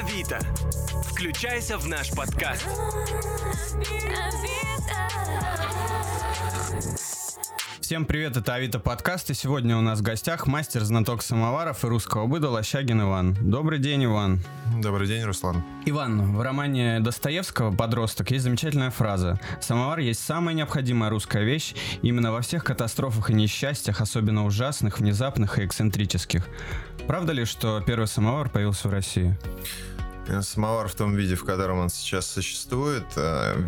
Авито. Включайся в наш подкаст. Всем привет, это Авито подкаст, и сегодня у нас в гостях мастер знаток самоваров и русского быда Лощагин Иван. Добрый день, Иван. Добрый день, Руслан. Иван, в романе Достоевского «Подросток» есть замечательная фраза. Самовар есть самая необходимая русская вещь именно во всех катастрофах и несчастьях, особенно ужасных, внезапных и эксцентрических. Правда ли, что первый самовар появился в России? Самовар в том виде, в котором он сейчас существует, э,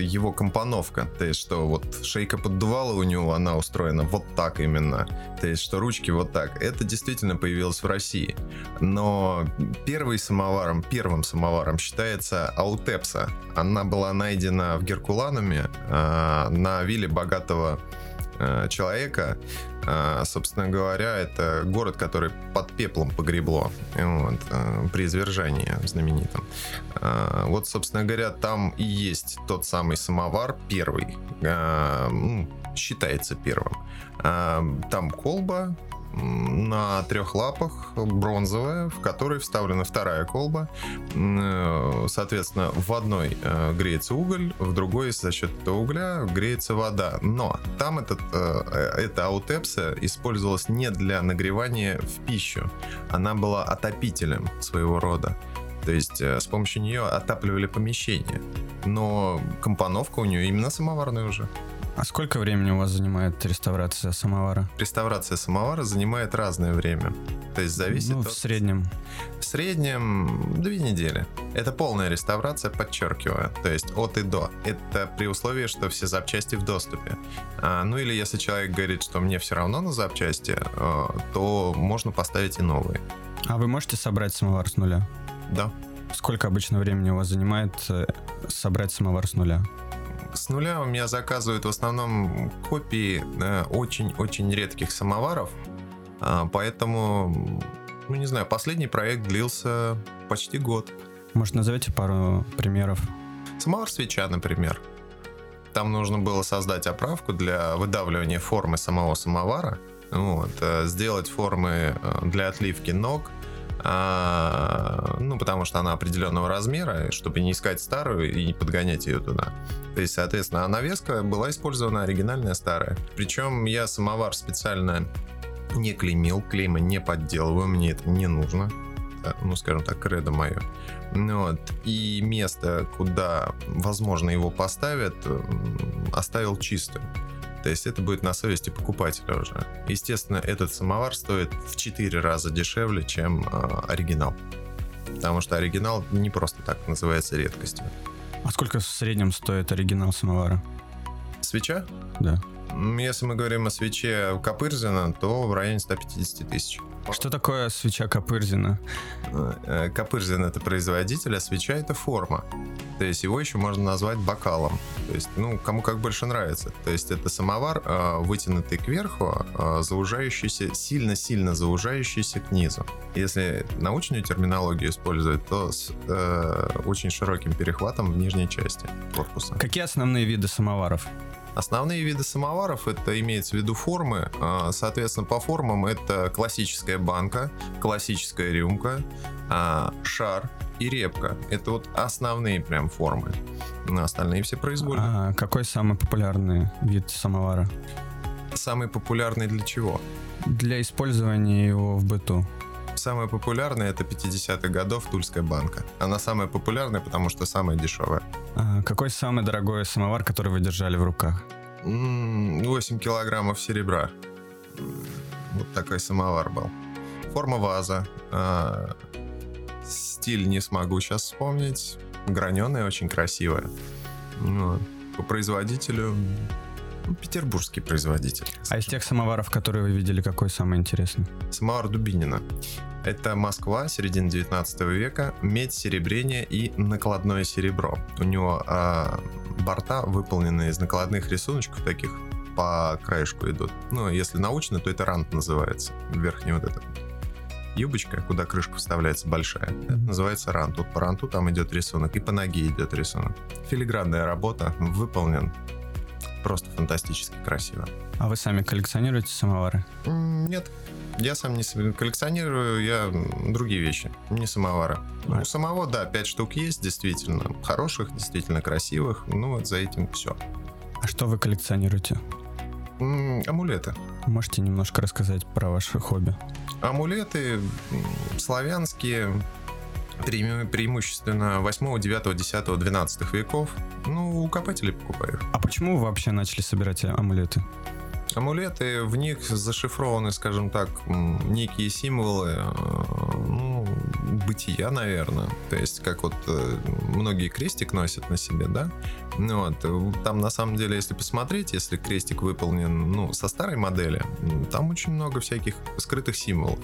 его компоновка, то есть что вот шейка поддувала у него, она устроена вот так именно, то есть что ручки вот так, это действительно появилось в России. Но первым самоваром, первым самоваром считается Аутепса. Она была найдена в Геркулануме э, на вилле богатого э, человека, а, собственно говоря, это город, который под пеплом погребло вот, а, при извержении знаменитом. Вот, собственно говоря, там и есть тот самый самовар, первый, считается первым. Там колба, на трех лапах, бронзовая, в которой вставлена вторая колба. Э, соответственно, в одной э, греется уголь, в другой за счет этого угля греется вода. Но там этот, э, эта аутепса использовалась не для нагревания в пищу. Она была отопителем своего рода. То есть с помощью нее отапливали помещение. Но компоновка у нее именно самоварная уже. А сколько времени у вас занимает реставрация самовара? Реставрация самовара занимает разное время. То есть зависит ну, в от... среднем? В среднем две недели. Это полная реставрация, подчеркиваю. То есть от и до. Это при условии, что все запчасти в доступе. А, ну или если человек говорит, что мне все равно на запчасти, а, то можно поставить и новые. А вы можете собрать самовар с нуля? Да. Сколько обычно времени у вас занимает э, собрать самовар с нуля? С нуля у меня заказывают в основном копии очень-очень редких самоваров, а, поэтому, ну не знаю, последний проект длился почти год. Может, назовите пару примеров? Самовар свеча, например. Там нужно было создать оправку для выдавливания формы самого самовара, вот, э, сделать формы э, для отливки ног, а, ну, потому что она определенного размера, чтобы не искать старую и не подгонять ее туда. То есть, соответственно, а навеска была использована оригинальная старая. Причем я самовар специально не клеймил, клейма не подделываю, мне это не нужно. Ну, скажем так, кредо мое. Вот. И место, куда, возможно, его поставят, оставил чистым. То есть это будет на совести покупателя уже. Естественно, этот самовар стоит в 4 раза дешевле, чем э, оригинал. Потому что оригинал не просто так называется редкостью. А сколько в среднем стоит оригинал самовара? Свеча? Да. Если мы говорим о свече Копырзина, то в районе 150 тысяч. Что такое свеча Копырзина? Э, Копырзин это производитель, а свеча это форма. То есть его еще можно назвать бокалом. То есть, ну, кому как больше нравится. То есть это самовар, э, вытянутый кверху, э, заужающийся, сильно-сильно заужающийся к низу. Если научную терминологию использовать, то с э, очень широким перехватом в нижней части корпуса. Какие основные виды самоваров? Основные виды самоваров, это имеется в виду формы. А, соответственно, по формам это классическая банка, классическая рюмка, а, шар и репка. Это вот основные прям формы. Остальные все произвольные. А какой самый популярный вид самовара? Самый популярный для чего? Для использования его в быту. Самая популярная это 50-х годов Тульская банка. Она самая популярная, потому что самая дешевая. А какой самый дорогой самовар, который вы держали в руках? 8 килограммов серебра. Вот такой самовар был. Форма ваза. А, стиль не смогу сейчас вспомнить. Граненая, очень красивая. По производителю петербургский производитель. А из тех самоваров, которые вы видели, какой самый интересный? Самовар Дубинина. Это Москва, середина 19 века, медь, серебрение и накладное серебро. У него а, борта выполнены из накладных рисуночков таких по краешку идут. Ну, если научно, то это рант называется. Верхний вот этот юбочка, куда крышка вставляется большая. Это называется рант. Вот по ранту там идет рисунок, и по ноге идет рисунок. Филигранная работа, выполнен просто фантастически красиво. А вы сами коллекционируете самовары? Нет. Я сам не коллекционирую, я другие вещи, не самовары. А. У самого, да, 5 штук есть, действительно. Хороших, действительно красивых. Ну, вот за этим все. А что вы коллекционируете? Амулеты. Можете немножко рассказать про ваше хобби? Амулеты славянские, преимущественно 8, 9, 10, 12 веков. Ну, у копателей покупаю. А почему вы вообще начали собирать амулеты? Амулеты, в них зашифрованы, скажем так, некие символы, э, ну, бытия, наверное. То есть, как вот э, многие крестик носят на себе, да? Ну вот, э, там на самом деле, если посмотреть, если крестик выполнен, ну, со старой модели, там очень много всяких скрытых символов.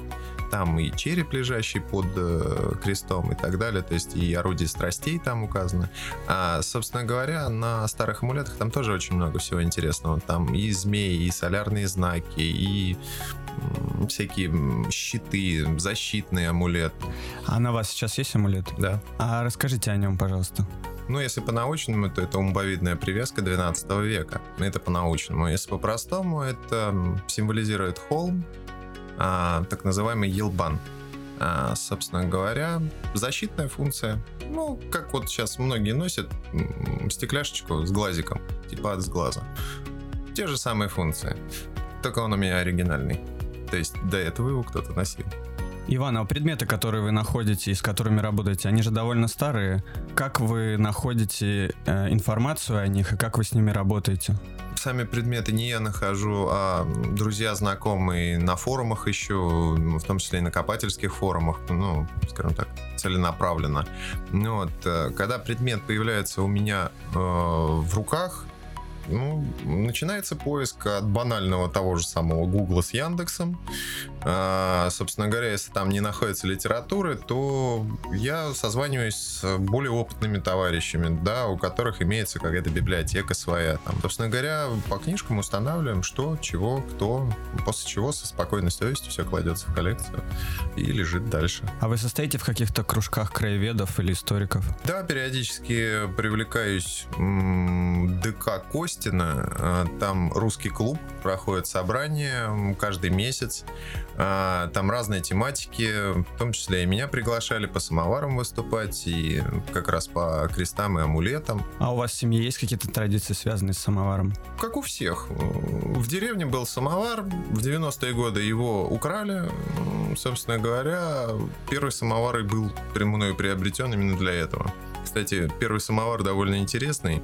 Там и череп, лежащий под э, крестом и так далее, то есть и орудие страстей там указано. А, собственно говоря, на старых амулетах там тоже очень много всего интересного. Там и змеи, и солярные знаки, и всякие щиты, защитные амулеты, А на вас сейчас есть амулет? да. А расскажите о нем, пожалуйста. Ну, если по-научному, то это умбовидная привязка 12 века. Это по-научному. Если по-простому, это символизирует холм, а, так называемый елбан. А, собственно говоря, защитная функция. Ну, как вот сейчас многие носят стекляшечку с глазиком, типа от сглаза. Те же самые функции. Только он у меня оригинальный. То есть до этого его кто-то носил. Иван, а предметы, которые вы находите и с которыми работаете, они же довольно старые. Как вы находите э, информацию о них и как вы с ними работаете? сами предметы не я нахожу, а друзья, знакомые на форумах ищу, в том числе и на копательских форумах, ну, скажем так, целенаправленно. Ну вот, э, когда предмет появляется у меня э, в руках, ну, начинается поиск от банального того же самого Гугла с Яндексом. А, собственно говоря, если там не находится литературы, то я созваниваюсь с более опытными товарищами, да, у которых имеется какая-то библиотека своя. Там, собственно говоря, по книжкам устанавливаем, что, чего, кто, после чего со спокойной совестью все кладется в коллекцию и лежит дальше. А вы состоите в каких-то кружках краеведов или историков? Да, периодически привлекаюсь ДК Костина. А, Там русский клуб проходит собрание каждый месяц. А, Там разные тематики, в том числе и меня приглашали по самоварам выступать, и как раз по крестам и амулетам. А у вас в семье есть какие-то традиции, связанные с самоваром? Как у всех. В деревне был самовар, в 90-е годы его украли. Собственно говоря, первый самовар и был при- мною приобретен именно для этого. Кстати, первый самовар довольно интересный.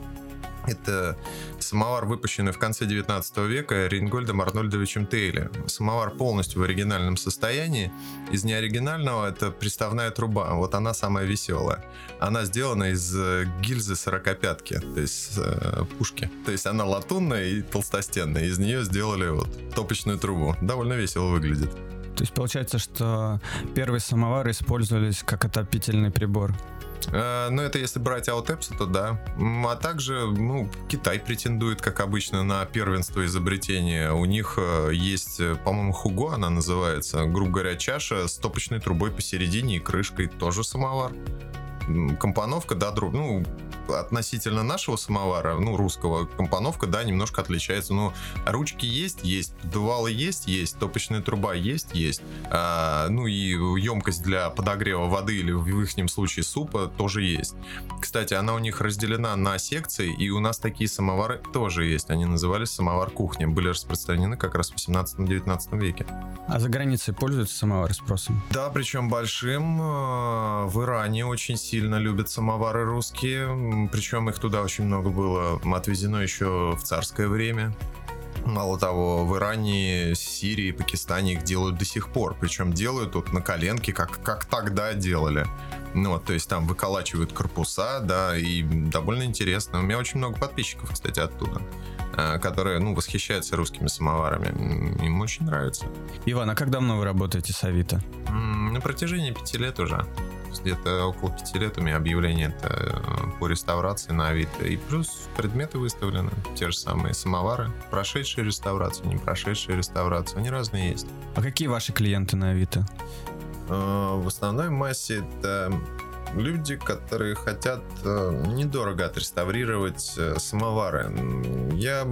Это самовар, выпущенный в конце 19 века Рейнгольдом Арнольдовичем Тейли. Самовар полностью в оригинальном состоянии. Из неоригинального это приставная труба. Вот она самая веселая. Она сделана из э, гильзы 45-ки, то есть э, пушки. То есть она латунная и толстостенная. Из нее сделали вот топочную трубу. Довольно весело выглядит. То есть получается, что первые самовары использовались как отопительный прибор. Э, Ну, это если брать Аутепса, то да. А также, ну, Китай претендует, как обычно, на первенство изобретения. У них э, есть, э, по-моему, Хуго она называется. Грубо говоря, чаша с топочной трубой посередине и крышкой. Тоже самовар. Компоновка, да, друг, ну, относительно нашего самовара, ну, русского, компоновка, да, немножко отличается. Ну, ручки есть, есть, поддувалы есть, есть, топочная труба есть, есть. А, ну и емкость для подогрева воды или в их случае супа тоже есть. Кстати, она у них разделена на секции, и у нас такие самовары тоже есть. Они назывались самовар кухня, были распространены как раз в 18-19 веке. А за границей пользуются самовары спросом? Да, причем большим. Э, В Иране очень сильно любят самовары русские. Причем их туда очень много было отвезено еще в царское время. Мало того, в Иране, Сирии, Пакистане их делают до сих пор. Причем делают вот на коленке, как, как тогда делали. Ну, вот, то есть там выколачивают корпуса, да, и довольно интересно. У меня очень много подписчиков, кстати, оттуда, э, которые, ну, восхищаются русскими самоварами. Им очень нравится. Иван, а как давно вы работаете с Авито? На протяжении пяти лет уже. Где-то около пяти лет у меня объявление это э, по реставрации на Авито. И плюс предметы выставлены. Те же самые самовары. Прошедшие реставрацию, не прошедшие реставрацию. Они разные есть. А какие ваши клиенты на Авито? Э, В основной массе это люди, которые хотят э, недорого отреставрировать самовары. Я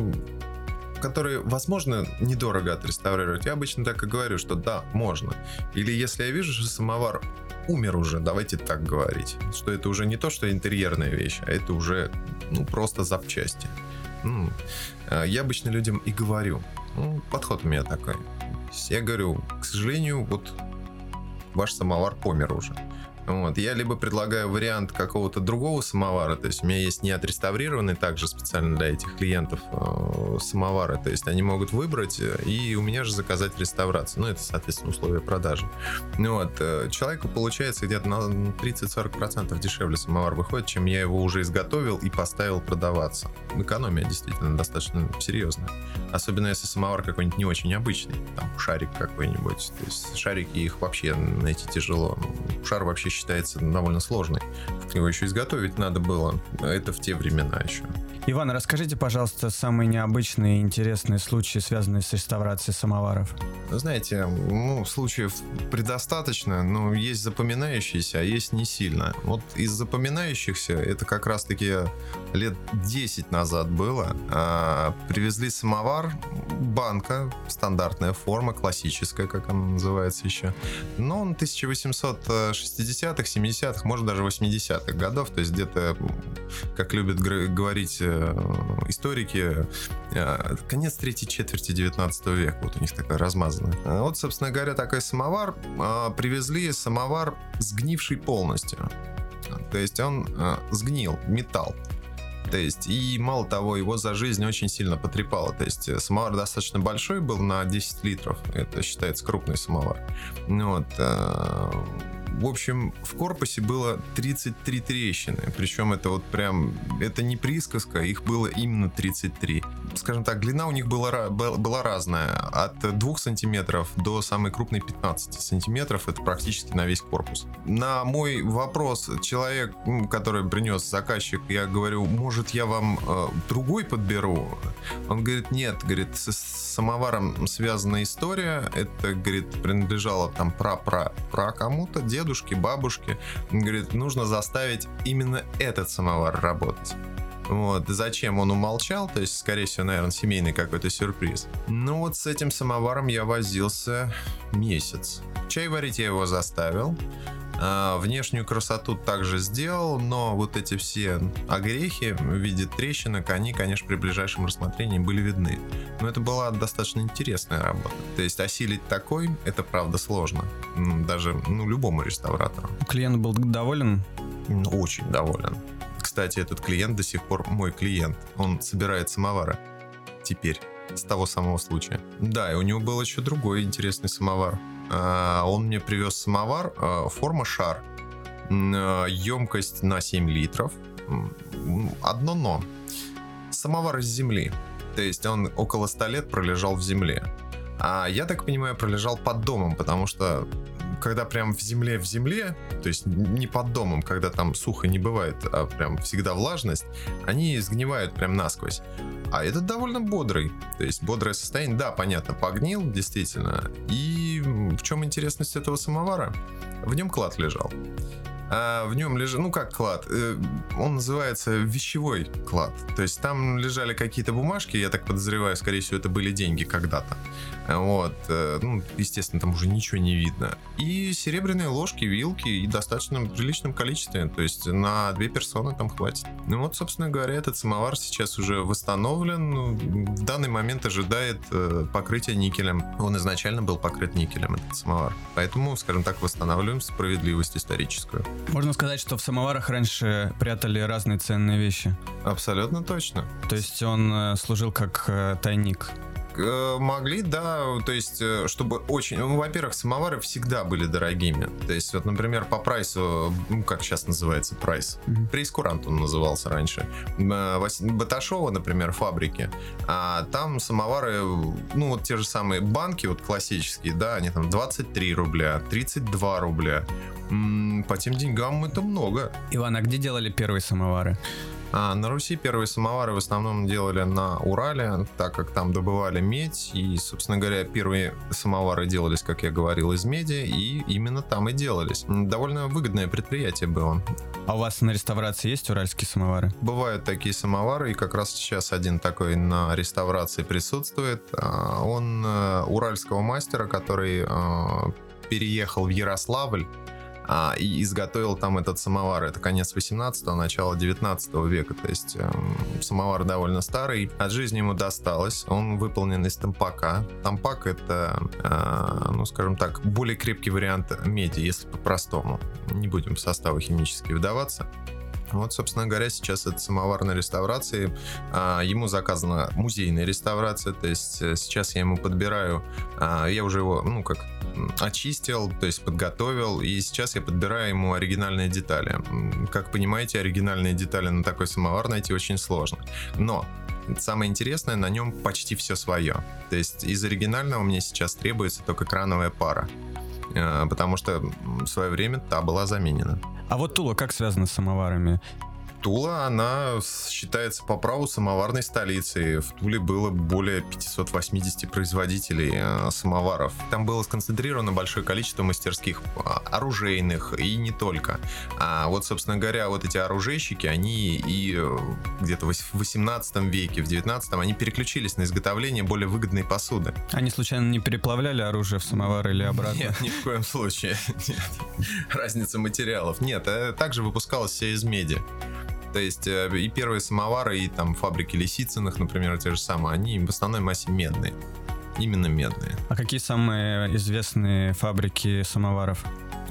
которые, возможно, недорого отреставрировать, я обычно так и говорю, что да, можно. Или если я вижу, что самовар умер уже, давайте так говорить, что это уже не то, что интерьерная вещь, а это уже ну, просто запчасти. Ну, я обычно людям и говорю, ну, подход у меня такой. Я говорю, к сожалению, вот ваш самовар помер уже. Вот. Я либо предлагаю вариант какого-то другого самовара, то есть у меня есть не отреставрированный также специально для этих клиентов э, самовары, то есть они могут выбрать и у меня же заказать реставрацию. Ну, это, соответственно, условия продажи. Ну, вот. Э, человеку получается где-то на 30-40% дешевле самовар выходит, чем я его уже изготовил и поставил продаваться. Экономия действительно достаточно серьезная. Особенно если самовар какой-нибудь не очень обычный, там шарик какой-нибудь. То есть шарики их вообще найти тяжело. Шар вообще считается довольно сложной. Его еще изготовить надо было. Это в те времена еще. Иван, расскажите, пожалуйста, самые необычные и интересные случаи, связанные с реставрацией самоваров. Знаете, ну, случаев предостаточно, но есть запоминающиеся, а есть не сильно. Вот из запоминающихся, это как раз-таки лет 10 назад было, а, привезли самовар, банка, стандартная форма, классическая, как она называется еще. Но он 1860-х, 70-х, может даже 80-х годов, то есть где-то, как любят говорить э, историки, э, конец третьей четверти 19 века, вот у них такая размазанная. Вот, собственно говоря, такой самовар, привезли самовар сгнивший полностью. То есть он э, сгнил, металл. То есть, и мало того, его за жизнь очень сильно потрепало. То есть, э, самовар достаточно большой был на 10 литров. Это считается крупный самовар. Ну вот. В общем, в корпусе было 33 трещины. Причем это вот прям, это не присказка, их было именно 33. Скажем так, длина у них была, была разная. От 2 сантиметров до самой крупной 15 сантиметров. Это практически на весь корпус. На мой вопрос человек, который принес заказчик, я говорю, может я вам э, другой подберу? Он говорит, нет, говорит, с самоваром связана история. Это, говорит, принадлежало там пра-пра-пра кому-то, дед дедушки, бабушки. Говорит, нужно заставить именно этот самовар работать. Вот, зачем он умолчал, то есть, скорее всего, наверное, семейный какой-то сюрприз. Ну вот с этим самоваром я возился месяц. Чай варить я его заставил. А, внешнюю красоту также сделал, но вот эти все огрехи в виде трещинок, они, конечно, при ближайшем рассмотрении были видны. Но это была достаточно интересная работа. То есть осилить такой, это правда сложно. Даже ну, любому реставратору. Клиент был доволен? Ну, очень доволен. Кстати, этот клиент до сих пор мой клиент. Он собирает самовары. Теперь с того самого случая. Да, и у него был еще другой интересный самовар. А, он мне привез самовар, а, форма шар, емкость на 7 литров. Одно но. Самовар из земли. То есть он около 100 лет пролежал в земле. А я так понимаю, пролежал под домом, потому что когда прям в земле в земле, то есть не под домом, когда там сухо не бывает, а прям всегда влажность, они сгнивают прям насквозь. А этот довольно бодрый. То есть бодрое состояние, да, понятно, погнил, действительно. И в чем интересность этого самовара? В нем клад лежал а в нем лежит, ну как клад, э, он называется вещевой клад. То есть там лежали какие-то бумажки, я так подозреваю, скорее всего, это были деньги когда-то. Вот, э, ну, естественно, там уже ничего не видно. И серебряные ложки, вилки и достаточно приличном количестве, то есть на две персоны там хватит. Ну вот, собственно говоря, этот самовар сейчас уже восстановлен, ну, в данный момент ожидает э, покрытия никелем. Он изначально был покрыт никелем, этот самовар. Поэтому, скажем так, восстанавливаем справедливость историческую. Можно сказать, что в самоварах раньше прятали разные ценные вещи. Абсолютно точно. То есть он э, служил как э, тайник. Э, могли, да, то есть, э, чтобы очень... Ну, во-первых, самовары всегда были дорогими. То есть, вот, например, по прайсу, ну, как сейчас называется прайс? Mm-hmm. Прейскурант он назывался раньше. Баташова, например, фабрики, а там самовары, ну, вот те же самые банки, вот классические, да, они там 23 рубля, 32 рубля. По тем деньгам это много. Иван, а где делали первые самовары? А на Руси первые самовары в основном делали на Урале, так как там добывали медь, и, собственно говоря, первые самовары делались, как я говорил, из меди, и именно там и делались. Довольно выгодное предприятие было. А у вас на реставрации есть уральские самовары? Бывают такие самовары, и как раз сейчас один такой на реставрации присутствует. А, он э, уральского мастера, который э, переехал в Ярославль а, и изготовил там этот самовар. Это конец 18-го, начало 19 века, то есть э, самовар довольно старый. От жизни ему досталось. Он выполнен из тампака. Тампак это, э, ну скажем так, более крепкий вариант меди, если по-простому. Не будем в составы химически вдаваться. Вот, собственно говоря, сейчас это самовар на реставрации. А, ему заказана музейная реставрация, то есть э, сейчас я ему подбираю, а, я уже его, ну, как очистил, то есть подготовил, и сейчас я подбираю ему оригинальные детали. Как понимаете, оригинальные детали на такой самовар найти очень сложно. Но самое интересное, на нем почти все свое. То есть из оригинального мне сейчас требуется только крановая пара э, потому что в свое время та была заменена. А вот Тула как связана с самоварами? Тула, она считается по праву самоварной столицей. В Туле было более 580 производителей э, самоваров. Там было сконцентрировано большое количество мастерских а, оружейных и не только. А вот, собственно говоря, вот эти оружейщики, они и э, где-то в 18 веке, в 19 они переключились на изготовление более выгодной посуды. Они случайно не переплавляли оружие в самовар или обратно? Нет, ни в коем случае. Нет. Разница материалов. Нет, э, также выпускалось все из меди. То есть э, и первые самовары, и там фабрики Лисицыных, например, те же самые, они в основной массе медные. Именно медные. А какие самые известные фабрики самоваров?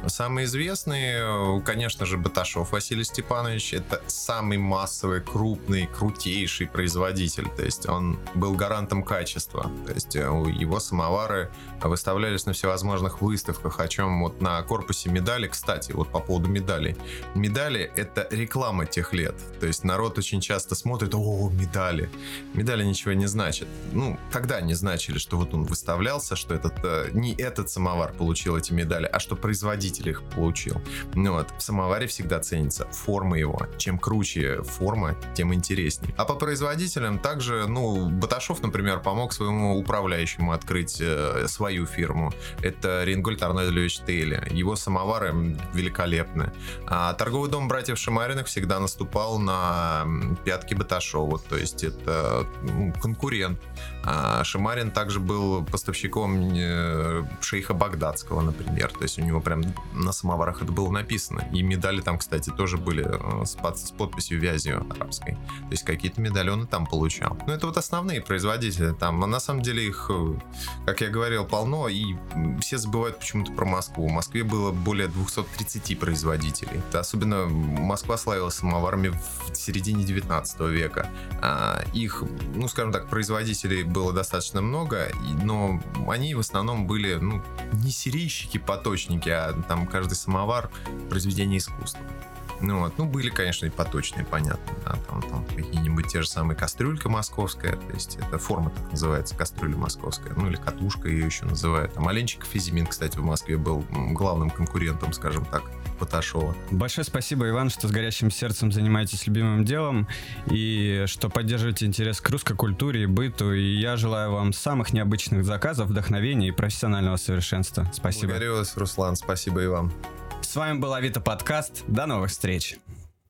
Самые известные, конечно же, Баташов Василий Степанович. Это самый массовый, крупный, крутейший производитель. То есть он был гарантом качества. То есть э, его самовары выставлялись на всевозможных выставках, о чем вот на корпусе медали, кстати, вот по поводу медалей. Медали — это реклама тех лет. То есть народ очень часто смотрит, о, медали. Медали ничего не значат. Ну, тогда не значили, что вот он выставлялся, что этот, э, не этот самовар получил эти медали, а что производитель производитель их получил. Ну вот, в самоваре всегда ценится форма его. Чем круче форма, тем интереснее. А по производителям также, ну, Баташов, например, помог своему управляющему открыть э, свою фирму. Это Рингольд Арнольдович Тейли. Его самовары великолепны. А торговый дом братьев Шамариных всегда наступал на пятки Баташова. То есть это ну, конкурент. А Шимарин также был поставщиком э, шейха Багдадского, например. То есть у него прям на самоварах это было написано. И медали там, кстати, тоже были э, с, под, с подписью вязью арабской. То есть какие-то медали он и там получал. Ну, это вот основные производители там. А на самом деле их, э, как я говорил, полно. И все забывают почему-то про Москву. В Москве было более 230 производителей. Это особенно Москва славилась самоварами в середине 19 века. А их, ну, скажем так, производителей было достаточно много, но они в основном были, ну, не серийщики, поточники, а там каждый самовар произведение искусства. Ну вот, ну были, конечно, и поточные, понятно, да, там, там какие-нибудь те же самые кастрюлька московская, то есть это форма так называется, кастрюля московская, ну или катушка ее еще называют. Там Оленчиков Изимин, кстати, в Москве был главным конкурентом, скажем так, Поташова. Большое спасибо, Иван, что с горящим сердцем занимаетесь любимым делом и что поддерживаете интерес к русской культуре и быту. И я желаю вам самых необычных заказов, вдохновения и профессионального совершенства. Спасибо. Благодарю вас, Руслан. Спасибо и вам. С вами был Авито подкаст. До новых встреч.